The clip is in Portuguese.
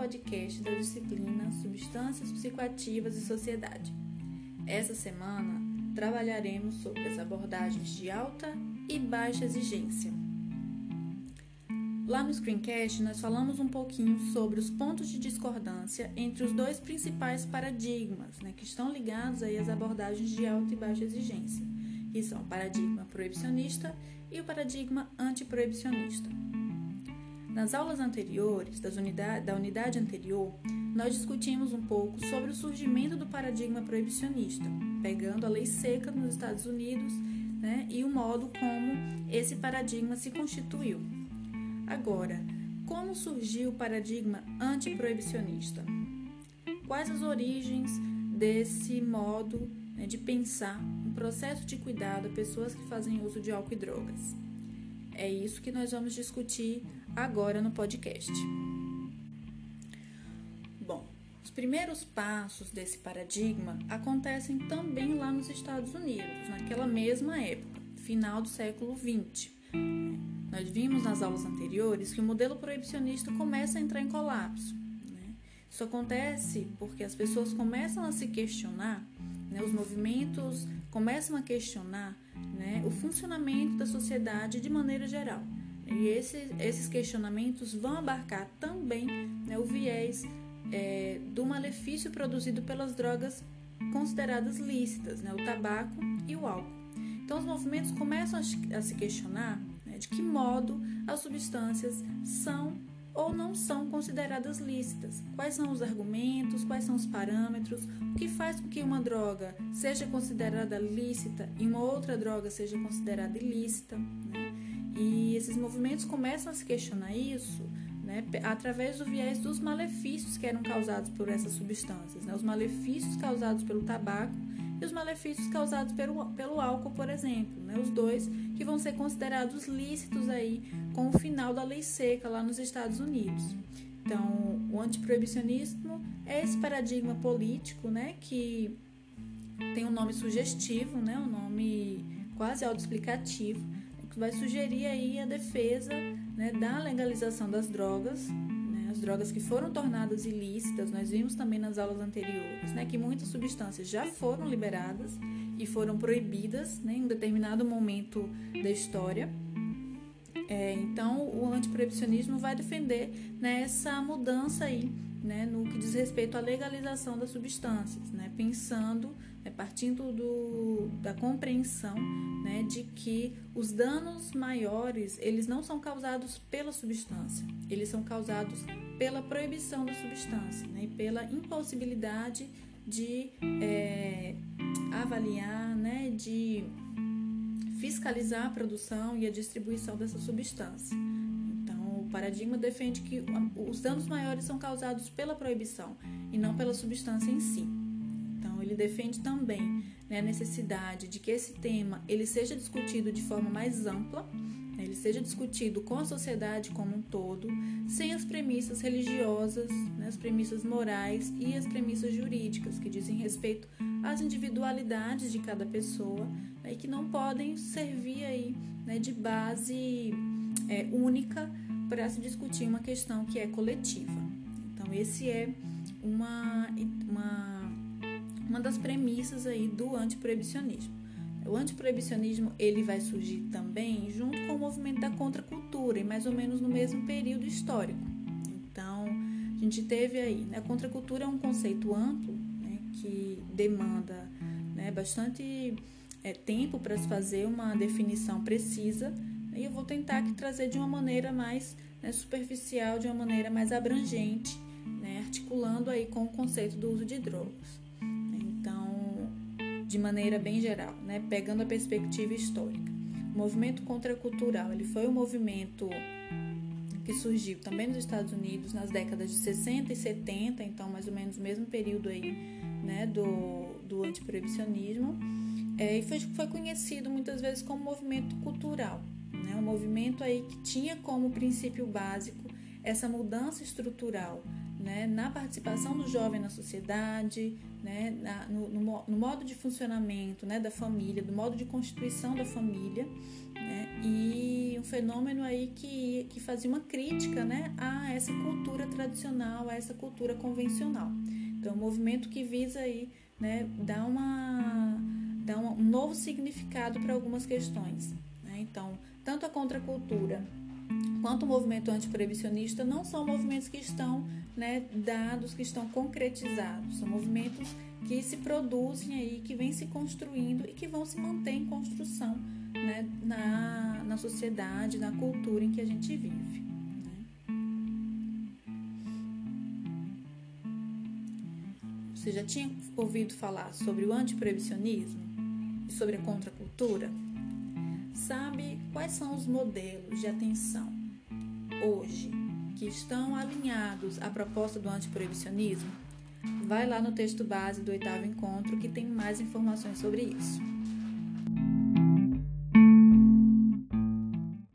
podcast da disciplina Substâncias Psicoativas e Sociedade. Essa semana trabalharemos sobre as abordagens de alta e baixa exigência. Lá no Screencast, nós falamos um pouquinho sobre os pontos de discordância entre os dois principais paradigmas né, que estão ligados aí às abordagens de alta e baixa exigência, que são o paradigma proibicionista e o paradigma antiproibicionista. Nas aulas anteriores, unidade, da unidade anterior, nós discutimos um pouco sobre o surgimento do paradigma proibicionista, pegando a lei seca nos Estados Unidos né, e o modo como esse paradigma se constituiu. Agora, como surgiu o paradigma antiproibicionista? Quais as origens desse modo né, de pensar um processo de cuidado a pessoas que fazem uso de álcool e drogas? É isso que nós vamos discutir agora no podcast. Bom, os primeiros passos desse paradigma acontecem também lá nos Estados Unidos, naquela mesma época, final do século XX. Nós vimos nas aulas anteriores que o modelo proibicionista começa a entrar em colapso. Né? Isso acontece porque as pessoas começam a se questionar, né? os movimentos começam a questionar né? o funcionamento da sociedade de maneira geral. E esses, esses questionamentos vão abarcar também né, o viés é, do malefício produzido pelas drogas consideradas lícitas, né, o tabaco e o álcool. Então, os movimentos começam a, se questionar né, de que modo as substâncias são ou não são consideradas lícitas. Quais são os argumentos, quais são os parâmetros, o que faz com que uma droga seja considerada lícita e uma outra droga seja considerada ilícita. Né? E esses movimentos começam a se questionar isso né, através do viés dos malefícios que eram causados por essas substâncias, né, os malefícios causados pelo tabaco e os malefícios causados pelo, pelo álcool, por exemplo, né, os dois que vão ser considerados lícitos aí com o final da lei seca lá nos Estados Unidos. Então, o antiproibicionismo é esse paradigma político, né, que tem um nome sugestivo, né, um nome quase autoexplicativo, que vai sugerir aí a defesa né, da legalização das drogas, as drogas que foram tornadas ilícitas. Nós vimos também nas aulas anteriores né, que muitas substâncias já foram liberadas e foram proibidas né, em um determinado momento da história. É, então, o antiproibicionismo vai defender né, essa mudança aí, né, no que diz respeito à legalização das substâncias, né, pensando né, partindo do, da compreensão né, de que os danos maiores eles não são causados pela substância, eles são causados pela proibição da substância né, e pela impossibilidade de é, avaliar, né, de fiscalizar a produção e a distribuição dessa substância. Então, o paradigma defende que os danos maiores são causados pela proibição e não pela substância em si ele defende também né, a necessidade de que esse tema ele seja discutido de forma mais ampla, ele seja discutido com a sociedade como um todo, sem as premissas religiosas, né, as premissas morais e as premissas jurídicas que dizem respeito às individualidades de cada pessoa né, e que não podem servir aí né, de base é, única para se discutir uma questão que é coletiva. Então esse é uma, uma uma das premissas aí do antiproibicionismo. O antiproibicionismo ele vai surgir também junto com o movimento da contracultura, e mais ou menos no mesmo período histórico. Então, a gente teve aí, né, a contracultura é um conceito amplo né, que demanda né, bastante é, tempo para se fazer uma definição precisa, e eu vou tentar aqui trazer de uma maneira mais né, superficial, de uma maneira mais abrangente, né, articulando aí com o conceito do uso de drogas de maneira bem geral, né? pegando a perspectiva histórica. O movimento contracultural ele foi um movimento que surgiu também nos Estados Unidos nas décadas de 60 e 70, então mais ou menos o mesmo período aí, né, do, do antiproibicionismo, é, e foi, foi conhecido muitas vezes como movimento cultural, né, um movimento aí que tinha como princípio básico essa mudança estrutural né, na participação do jovem na sociedade, né, na, no, no, no, modo de funcionamento né, da família, do modo de constituição da família, né, e um fenômeno aí que, que fazia uma crítica né, a essa cultura tradicional, a essa cultura convencional. Então, um movimento que visa aí né, dar, uma, dar um novo significado para algumas questões. Né? Então, tanto a contracultura quanto o movimento antiproibicionista não são movimentos que estão né, dados, que estão concretizados, são movimentos que se produzem aí, que vêm se construindo e que vão se manter em construção né, na, na sociedade, na cultura em que a gente vive. Né? Você já tinha ouvido falar sobre o antiproibicionismo e sobre a contracultura? Sabe quais são os modelos de atenção hoje que estão alinhados à proposta do antiproibicionismo? Vai lá no texto base do oitavo encontro que tem mais informações sobre isso.